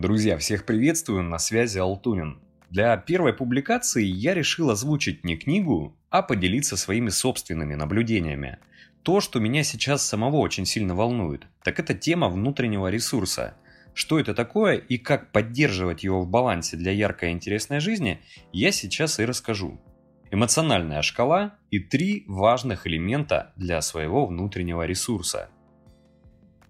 Друзья, всех приветствую, на связи Алтунин. Для первой публикации я решил озвучить не книгу, а поделиться своими собственными наблюдениями. То, что меня сейчас самого очень сильно волнует, так это тема внутреннего ресурса. Что это такое и как поддерживать его в балансе для яркой и интересной жизни, я сейчас и расскажу. Эмоциональная шкала и три важных элемента для своего внутреннего ресурса –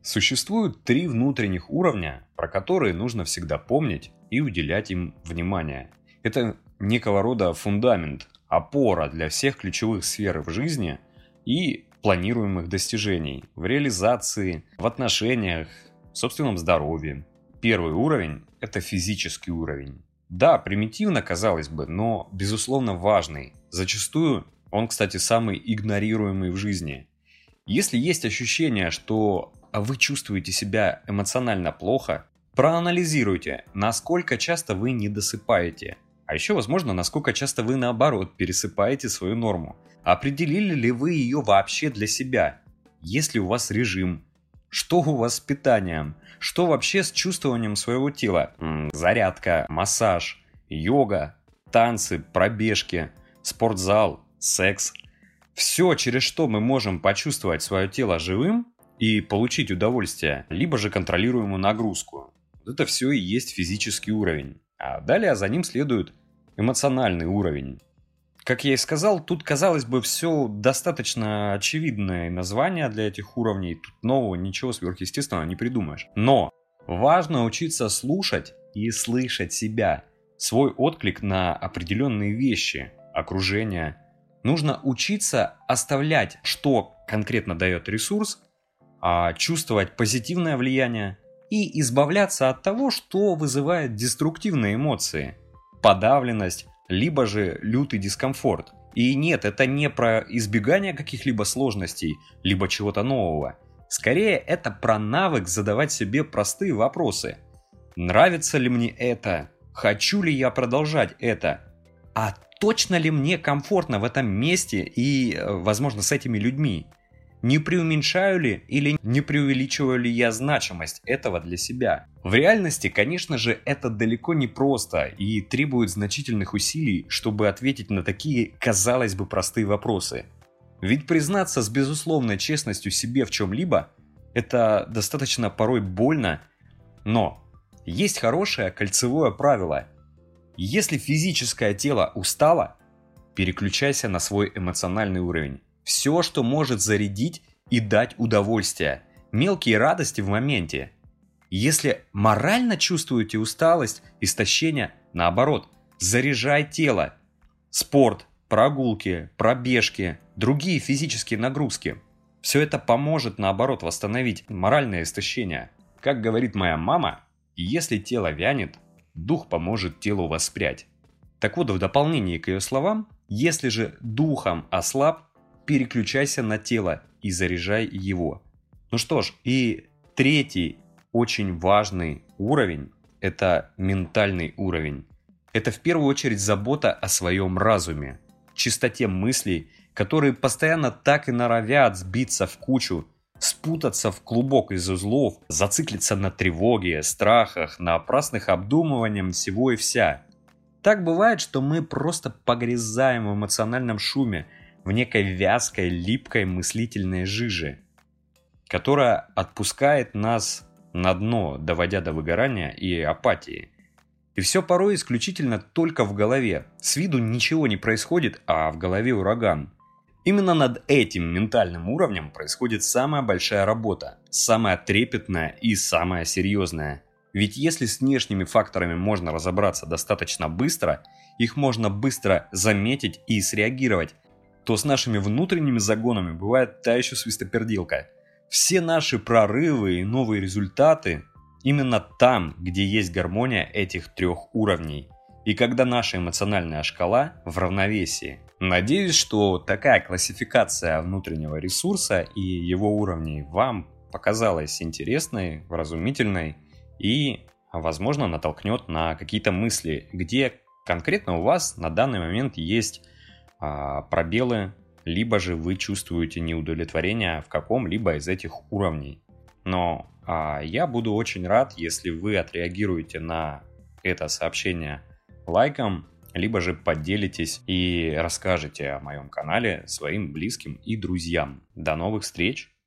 Существуют три внутренних уровня, про которые нужно всегда помнить и уделять им внимание. Это некого рода фундамент, опора для всех ключевых сфер в жизни и планируемых достижений в реализации, в отношениях, в собственном здоровье. Первый уровень – это физический уровень. Да, примитивно, казалось бы, но, безусловно, важный. Зачастую он, кстати, самый игнорируемый в жизни. Если есть ощущение, что вы чувствуете себя эмоционально плохо, проанализируйте, насколько часто вы не досыпаете. А еще, возможно, насколько часто вы наоборот пересыпаете свою норму. Определили ли вы ее вообще для себя? Есть ли у вас режим? Что у вас с питанием? Что вообще с чувствованием своего тела? Зарядка, массаж, йога, танцы, пробежки, спортзал, секс. Все, через что мы можем почувствовать свое тело живым, и получить удовольствие, либо же контролируемую нагрузку. Это все и есть физический уровень. А далее за ним следует эмоциональный уровень. Как я и сказал, тут, казалось бы, все достаточно очевидное название для этих уровней. Тут нового ничего сверхъестественного не придумаешь. Но важно учиться слушать и слышать себя, свой отклик на определенные вещи, окружение. Нужно учиться оставлять, что конкретно дает ресурс, а чувствовать позитивное влияние и избавляться от того, что вызывает деструктивные эмоции, подавленность, либо же лютый дискомфорт. И нет, это не про избегание каких-либо сложностей, либо чего-то нового. Скорее, это про навык задавать себе простые вопросы. Нравится ли мне это? Хочу ли я продолжать это? А точно ли мне комфортно в этом месте и, э, возможно, с этими людьми? Не преуменьшаю ли или не преувеличиваю ли я значимость этого для себя? В реальности, конечно же, это далеко не просто и требует значительных усилий, чтобы ответить на такие, казалось бы, простые вопросы. Ведь признаться с безусловной честностью себе в чем-либо – это достаточно порой больно, но есть хорошее кольцевое правило. Если физическое тело устало, переключайся на свой эмоциональный уровень. Все, что может зарядить и дать удовольствие. Мелкие радости в моменте. Если морально чувствуете усталость, истощение, наоборот, заряжай тело. Спорт, прогулки, пробежки, другие физические нагрузки. Все это поможет, наоборот, восстановить моральное истощение. Как говорит моя мама, если тело вянет, дух поможет телу воспрять. Так вот, в дополнение к ее словам, если же духом ослаб, переключайся на тело и заряжай его. Ну что ж, и третий очень важный уровень – это ментальный уровень. Это в первую очередь забота о своем разуме, чистоте мыслей, которые постоянно так и норовят сбиться в кучу, спутаться в клубок из узлов, зациклиться на тревоге, страхах, на опасных обдумываниях всего и вся. Так бывает, что мы просто погрязаем в эмоциональном шуме – в некой вязкой, липкой мыслительной жиже, которая отпускает нас на дно, доводя до выгорания и апатии. И все порой исключительно только в голове. С виду ничего не происходит, а в голове ураган. Именно над этим ментальным уровнем происходит самая большая работа, самая трепетная и самая серьезная. Ведь если с внешними факторами можно разобраться достаточно быстро, их можно быстро заметить и среагировать, то с нашими внутренними загонами бывает та еще свистоперделка. Все наши прорывы и новые результаты именно там, где есть гармония этих трех уровней. И когда наша эмоциональная шкала в равновесии. Надеюсь, что такая классификация внутреннего ресурса и его уровней вам показалась интересной, вразумительной и, возможно, натолкнет на какие-то мысли, где конкретно у вас на данный момент есть пробелы, либо же вы чувствуете неудовлетворение в каком-либо из этих уровней. Но А я буду очень рад, если вы отреагируете на это сообщение лайком, либо же поделитесь и расскажете о моем канале своим близким и друзьям. До новых встреч!